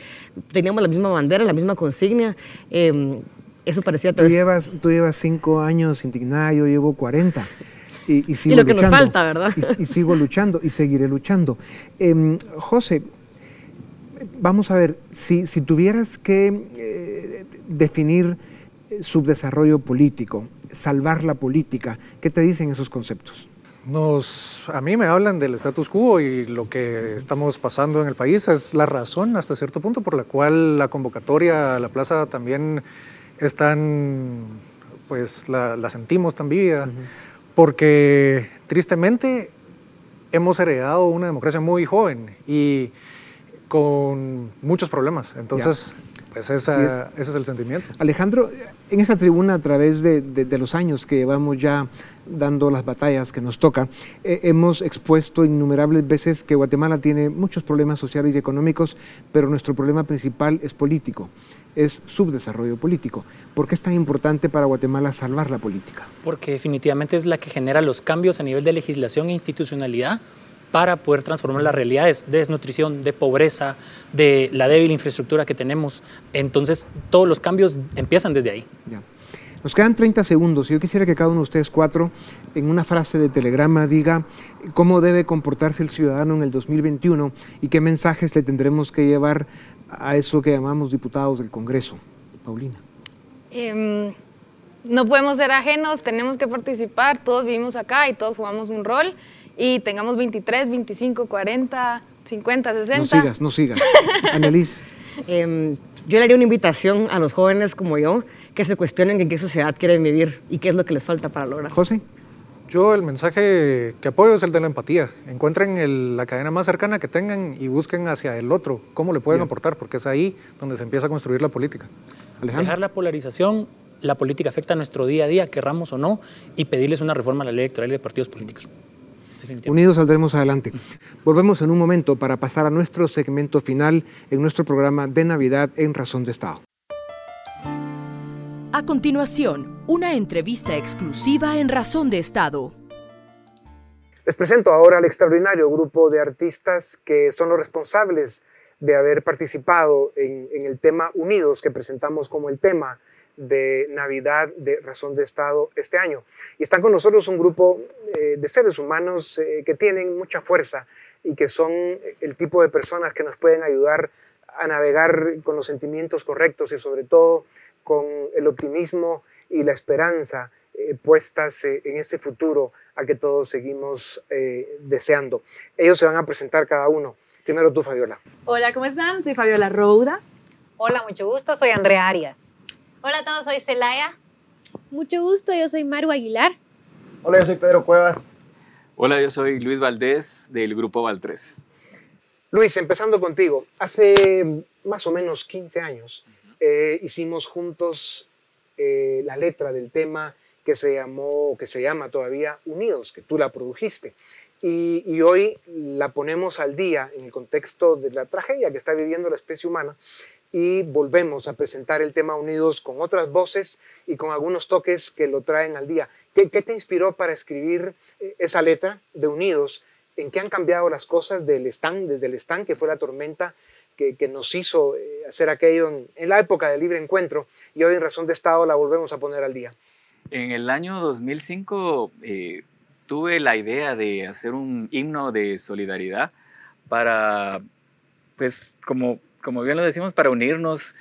[SPEAKER 14] teníamos la misma bandera, la misma consigna. eh, eso parecía
[SPEAKER 2] Tú llevas, tú llevas cinco años indignada, yo llevo 40. Y, y sigo
[SPEAKER 14] lo que nos falta, ¿verdad?
[SPEAKER 2] Y, y sigo luchando y seguiré luchando. Em, José, vamos a ver, si, si tuvieras que eh, definir subdesarrollo político, salvar la política, ¿qué te dicen esos conceptos?
[SPEAKER 15] Nos, a mí me hablan del status quo y lo que estamos pasando en el país es la razón hasta cierto punto por la cual la convocatoria a la plaza también es tan, pues la, la sentimos tan vívida, porque tristemente hemos heredado una democracia muy joven y con muchos problemas. Entonces, pues esa-
[SPEAKER 2] Así
[SPEAKER 15] ese es el sentimiento.
[SPEAKER 2] Alejandro, en esta tribuna, a través de, de- de los años que llevamos ya dando las batallas que nos toca, eh, hemos expuesto innumerables veces que Guatemala tiene muchos problemas sociales y económicos, pero nuestro problema principal es político, es subdesarrollo político. ¿Por qué es tan importante para Guatemala salvar la política?
[SPEAKER 16] porque definitivamente es la que genera los cambios a nivel de legislación e institucionalidad para poder transformar las realidades de desnutrición, de pobreza, de la débil infraestructura que tenemos. Entonces, todos los cambios empiezan desde ahí.
[SPEAKER 2] Ya. Nos quedan 30 segundos yo quisiera que cada uno de ustedes cuatro, en una frase de telegrama, diga cómo debe comportarse el ciudadano en el 2021 y qué mensajes le tendremos que llevar a eso que llamamos diputados del Congreso. Paulina.
[SPEAKER 13] Em, no podemos ser ajenos, tenemos que participar, todos vivimos acá y todos jugamos un rol y tengamos 23, 25, 40, 50, 60.
[SPEAKER 2] No sigas, no sigas. (laughs) Annelies.
[SPEAKER 14] Em, yo le haría una invitación a los jóvenes como yo que se cuestionen en qué sociedad quieren vivir y qué es lo que les falta para lograr.
[SPEAKER 12] José.
[SPEAKER 15] Yo el mensaje que apoyo es el de la empatía. Encuentren el- la cadena más cercana que tengan y busquen hacia el otro, cómo le pueden aportar, porque es ahí donde se empieza a construir la política.
[SPEAKER 16] Dejar la polarización, la política afecta a nuestro día a día, querramos o no, y pedirles una reforma a la ley electoral y de partidos políticos.
[SPEAKER 2] Unidos saldremos adelante. Volvemos en un momento para pasar a nuestro segmento final en nuestro programa de Navidad en Razón de Estado.
[SPEAKER 5] A continuación, una entrevista exclusiva en Razón de Estado.
[SPEAKER 2] Les presento ahora al extraordinario grupo de artistas que son los responsables de haber participado en, en el tema Unidos que presentamos como el tema de Navidad de Razón de Estado este año. Y están con nosotros un grupo eh, de seres humanos eh, que tienen mucha fuerza y que son el tipo de personas que nos pueden ayudar a navegar con los sentimientos correctos y sobre todo con el optimismo y la esperanza eh, puestas eh, en ese futuro al que todos seguimos eh, deseando. Ellos se van a presentar cada uno. Primero tú, Fabiola.
[SPEAKER 17] Hola, ¿cómo están? Soy Fabiola Rouda.
[SPEAKER 18] Hola, mucho gusto. Soy Andrea Arias.
[SPEAKER 19] Hola a todos, soy Celaya. Mucho gusto, yo soy Maru Aguilar.
[SPEAKER 20] Hola, yo soy Pedro Cuevas.
[SPEAKER 21] Hola, yo soy Luis Valdés del grupo Val 3.
[SPEAKER 2] Luis, empezando contigo. Hace más o menos 15 años eh, hicimos juntos eh, la letra del tema que se llamó, que se llama todavía Unidos, que tú la produjiste. Y, y hoy la ponemos al día en el contexto de la tragedia que está viviendo la especie humana y volvemos a presentar el tema Unidos con otras voces y con algunos toques que lo traen al día. ¿Qué, qué te inspiró para escribir eh, esa letra de Unidos? ¿En qué han cambiado las cosas del stand, desde el stand que fue la tormenta que, que nos hizo eh, hacer aquello en, en la época del libre encuentro y hoy en Razón de Estado la volvemos a poner al día?
[SPEAKER 21] En el año 2005 eh, tuve la idea de hacer un himno de solidaridad para, pues, como, como bien lo decimos, para unirnos,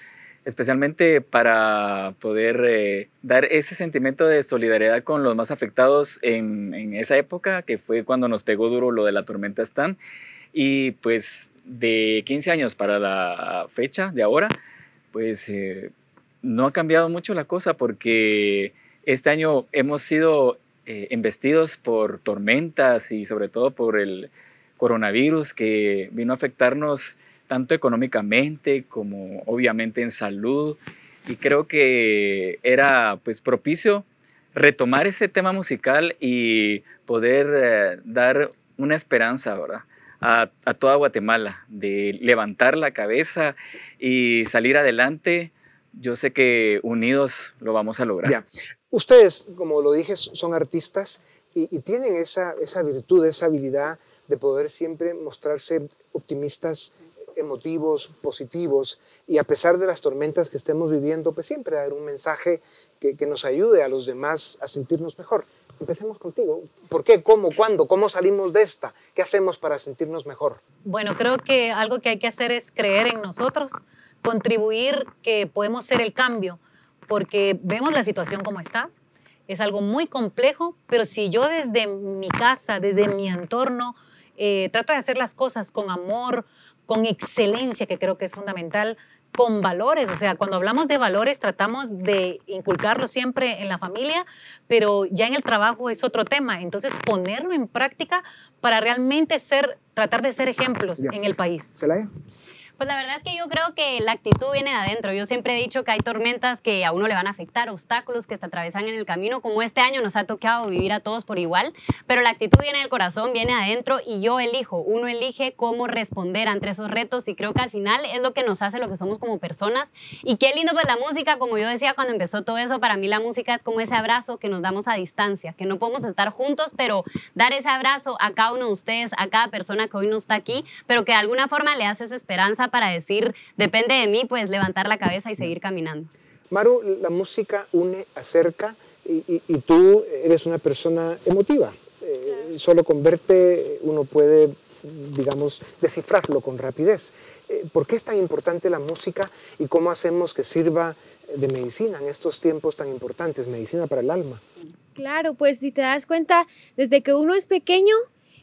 [SPEAKER 21] especialmente para poder eh, dar ese sentimiento de solidaridad con los más afectados en, en esa época, que fue cuando nos pegó duro lo de la tormenta Stan. Y pues de 15 años para la fecha de ahora, pues eh, no ha cambiado mucho la cosa porque este año hemos sido eh, embestidos por tormentas y sobre todo por el coronavirus que vino a afectarnos tanto económicamente como obviamente en salud y creo que era pues propicio retomar ese tema musical y poder eh, dar una esperanza, ¿verdad? A, a toda Guatemala, de levantar la cabeza y salir adelante. Yo sé que unidos lo vamos a lograr.
[SPEAKER 2] Ya. Ustedes, como lo dije, son artistas y, y tienen esa, esa virtud, esa habilidad de poder siempre mostrarse optimistas, emotivos, positivos y a pesar de las tormentas que estemos viviendo, pues siempre haber un mensaje que, que nos ayude a los demás a sentirnos mejor. Empecemos contigo. ¿Por qué? ¿Cómo? ¿Cuándo? ¿Cómo salimos de esta? ¿Qué hacemos para sentirnos mejor?
[SPEAKER 18] Bueno, creo que algo que hay que hacer es creer en nosotros, contribuir que podemos ser el cambio, porque vemos la situación como está. Es algo muy complejo, pero si yo desde mi casa, desde mi entorno, eh, trato de hacer las cosas con amor, con excelencia, que creo que es fundamental, con valores. O sea, cuando hablamos de valores, tratamos de inculcarlo siempre en la familia, pero ya en el trabajo es otro tema. Entonces, ponerlo en práctica para realmente ser, tratar de ser ejemplos en el país.
[SPEAKER 19] Pues la verdad es que yo creo que la actitud viene de adentro. Yo siempre he dicho que hay tormentas que a uno le van a afectar, obstáculos que te atravesan en el camino, como este año nos ha tocado vivir a todos por igual, pero la actitud viene del corazón, viene de adentro y yo elijo, uno elige cómo responder ante esos retos y creo que al final es lo que nos hace lo que somos como personas. Y qué lindo pues la música, como yo decía cuando empezó todo eso, para mí la música es como ese abrazo que nos damos a distancia, que no podemos estar juntos, pero dar ese abrazo a cada uno de ustedes, a cada persona que hoy no está aquí, pero que de alguna forma le haces esperanza para decir, depende de mí, pues levantar la cabeza y seguir caminando.
[SPEAKER 2] Maru, la música une, acerca y, y- y tú eres una persona emotiva. Eh, Solo con verte uno puede, digamos, descifrarlo con rapidez. Eh, ¿Por qué es tan importante la música y cómo hacemos que sirva de medicina en estos tiempos tan importantes, medicina para el alma?
[SPEAKER 19] Claro, pues si te das cuenta, desde que uno es pequeño,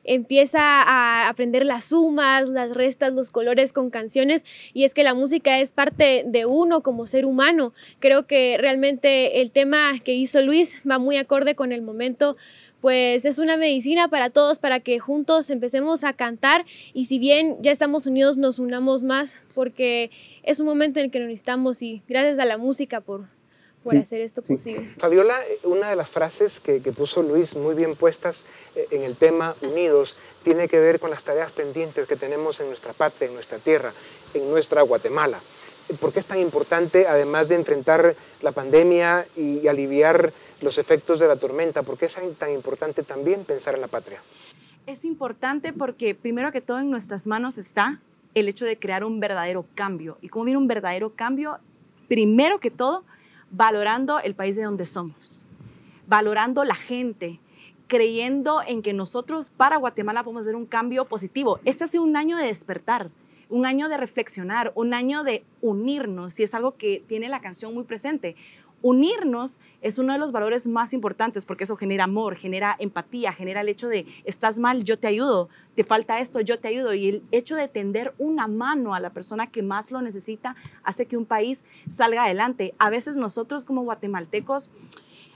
[SPEAKER 22] empieza a aprender las sumas, las restas, los colores con canciones y es que la música es parte de uno como ser humano. Creo que realmente el tema que hizo Luis va muy acorde con el momento pues es una medicina para todos, para que juntos empecemos a cantar y si bien ya estamos unidos, nos unamos más, porque es un momento en el que nos necesitamos y gracias a la música por, por
[SPEAKER 2] Sí,
[SPEAKER 22] hacer esto posible.
[SPEAKER 2] Fabiola, eh, una de las frases que, que puso Luis muy bien puestas eh, en el tema Unidos tiene que ver con las tareas pendientes que tenemos en nuestra patria, en nuestra tierra, en nuestra Guatemala. ¿Por qué es tan importante, además de enfrentar la pandemia y aliviar los efectos de la tormenta, por qué es tan importante también pensar en la patria?
[SPEAKER 17] Es importante porque primero que todo en nuestras manos está el hecho de crear un verdadero cambio. ¿Y cómo viene un verdadero cambio? Primero que todo, valorando el país de donde somos, valorando la gente, creyendo en que nosotros para Guatemala podemos hacer un cambio positivo. Este ha sido un año de despertar, un año de reflexionar, un año de unirnos, y es algo que tiene la canción muy presente. Unirnos es uno de los valores más importantes porque eso genera amor, genera empatía, genera el hecho de estás mal, yo te ayudo, te falta esto, yo te ayudo. Y el hecho de tender una mano a la persona que más lo necesita hace que un país salga adelante. A veces nosotros como guatemaltecos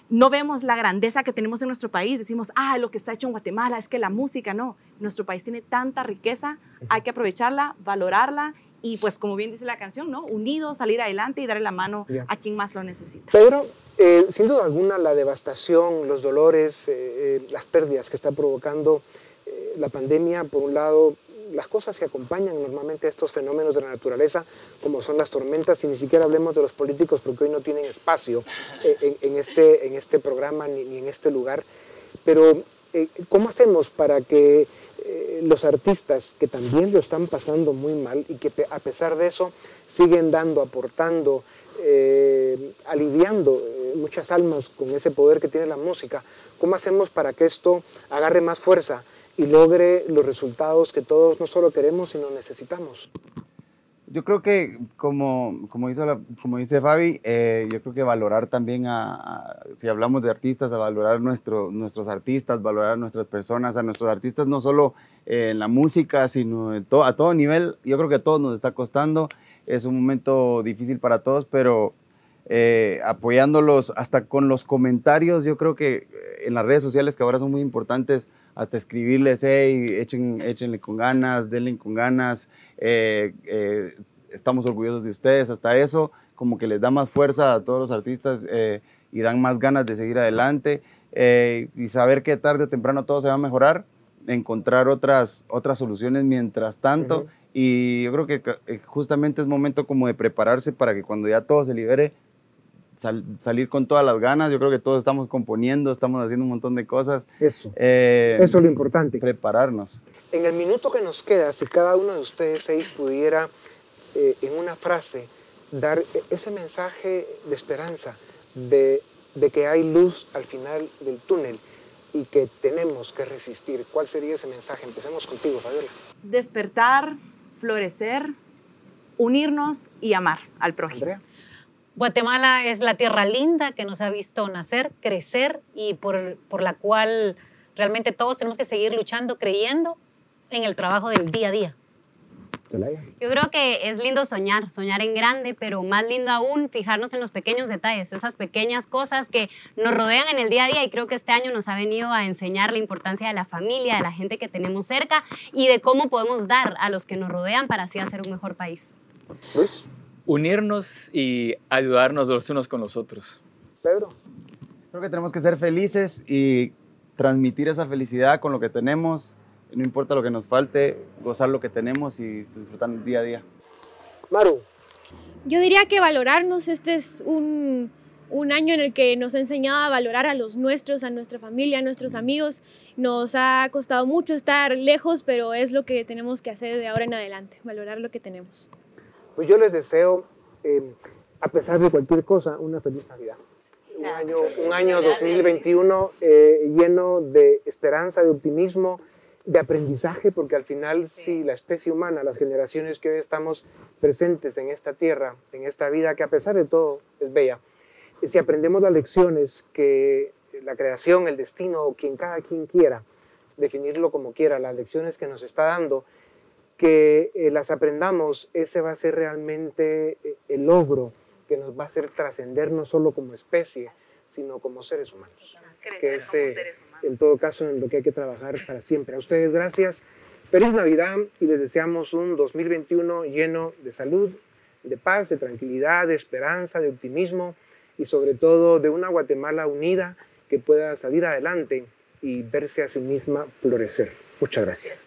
[SPEAKER 17] no vemos la grandeza que tenemos en nuestro país. Decimos, ah, lo que está hecho en Guatemala es que la música, no. Nuestro país tiene tanta riqueza, hay que aprovecharla, valorarla y pues como bien dice la canción, ¿no? Unidos, salir adelante y darle la mano a quien más lo necesita.
[SPEAKER 2] Pedro, eh, sin duda alguna la devastación, los dolores, eh, eh, las pérdidas que está provocando eh, la pandemia, por un lado, las cosas que acompañan normalmente a estos fenómenos de la naturaleza, como son las tormentas, y ni siquiera hablemos de los políticos porque hoy no tienen espacio eh, en, en este, en este programa ni, ni en este lugar. Pero, eh, ¿cómo hacemos para que eh, los artistas que también lo están pasando muy mal y que a pesar de eso siguen dando, aportando, eh, aliviando eh, muchas almas con ese poder que tiene la música, ¿cómo hacemos para que esto agarre más fuerza y logre los resultados que todos no solo queremos, sino necesitamos?
[SPEAKER 23] Yo creo que, como, como, dice Fabi, eh, yo creo que valorar también, a, si hablamos de artistas, a valorar nuestro, nuestros artistas, valorar a nuestras personas, a nuestros artistas no solo eh, en la música, sino to- a todo nivel. Yo creo que a todos nos está costando. Es un momento difícil para todos, pero eh, apoyándolos hasta con los comentarios, yo creo que eh, en las redes sociales que ahora son muy importantes, hasta escribirles, hey, echen, échenle con ganas, denle con ganas, eh, eh, estamos orgullosos de ustedes, hasta eso como que les da más fuerza a todos los artistas eh, y dan más ganas de seguir adelante eh, y saber que tarde o temprano todo se va a mejorar, encontrar otras, otras soluciones mientras tanto.
[SPEAKER 2] Ujú.
[SPEAKER 23] Y yo creo que justamente es momento como de prepararse para que cuando ya todo se libere, sal- salir con todas las ganas. Yo creo que todos estamos componiendo, estamos haciendo un montón de cosas.
[SPEAKER 2] Eso.
[SPEAKER 23] Eh,
[SPEAKER 2] Eso es lo importante.
[SPEAKER 23] Prepararnos.
[SPEAKER 2] En el minuto que nos queda, si cada uno de ustedes seis pudiera eh, en una frase dar e- ese mensaje de esperanza, de, de que hay luz al final del túnel y que tenemos que resistir, ¿cuál sería ese mensaje? Empecemos contigo, Fabiola.
[SPEAKER 17] Despertar, florecer, unirnos y amar al prójimo.
[SPEAKER 18] Guatemala es la tierra linda que nos ha visto nacer, crecer y por, por la cual realmente todos tenemos que seguir luchando, creyendo en el trabajo del día a día.
[SPEAKER 19] Yo creo que es lindo soñar, soñar en grande, pero más lindo aún fijarnos en los pequeños detalles, esas pequeñas cosas que nos rodean en el día a día y creo que este año nos ha venido a enseñar la importancia de la familia, de la gente que tenemos cerca y de cómo podemos dar a los que nos rodean para así hacer un mejor país.
[SPEAKER 21] Unirnos y ayudarnos los unos con los otros.
[SPEAKER 2] Pedro.
[SPEAKER 23] Creo que tenemos que ser felices y transmitir esa felicidad con lo que tenemos. No importa lo que nos falte, gozar lo que tenemos y disfrutar el día a día.
[SPEAKER 2] Maru.
[SPEAKER 22] Yo diría que valorarnos, este es un, un año en el que nos ha enseñado a valorar a los nuestros, a nuestra familia, a nuestros amigos. Nos ha costado mucho estar lejos, pero es lo que tenemos que hacer de ahora en adelante, valorar lo que tenemos.
[SPEAKER 2] Pues yo les deseo, eh, a pesar de cualquier cosa, una feliz Navidad. Un año, un año 2021 eh, lleno de esperanza, de optimismo, de aprendizaje, porque al final si la especie humana, las generaciones que hoy estamos presentes en esta tierra, en esta vida que a pesar de todo es bella, si aprendemos las lecciones que la creación, el destino o quien cada quien quiera definirlo como quiera, las lecciones que nos está dando, que eh, las aprendamos, ese va a ser realmente eh, el logro que nos va a hacer trascender no solo como especie, sino como seres humanos. Que es en todo caso en lo que hay que trabajar para siempre. A ustedes gracias, feliz Navidad y les deseamos un 2021 lleno de salud, de paz, de tranquilidad, de esperanza, de optimismo y sobre todo de una Guatemala unida que pueda salir adelante y verse a sí misma florecer. Muchas gracias.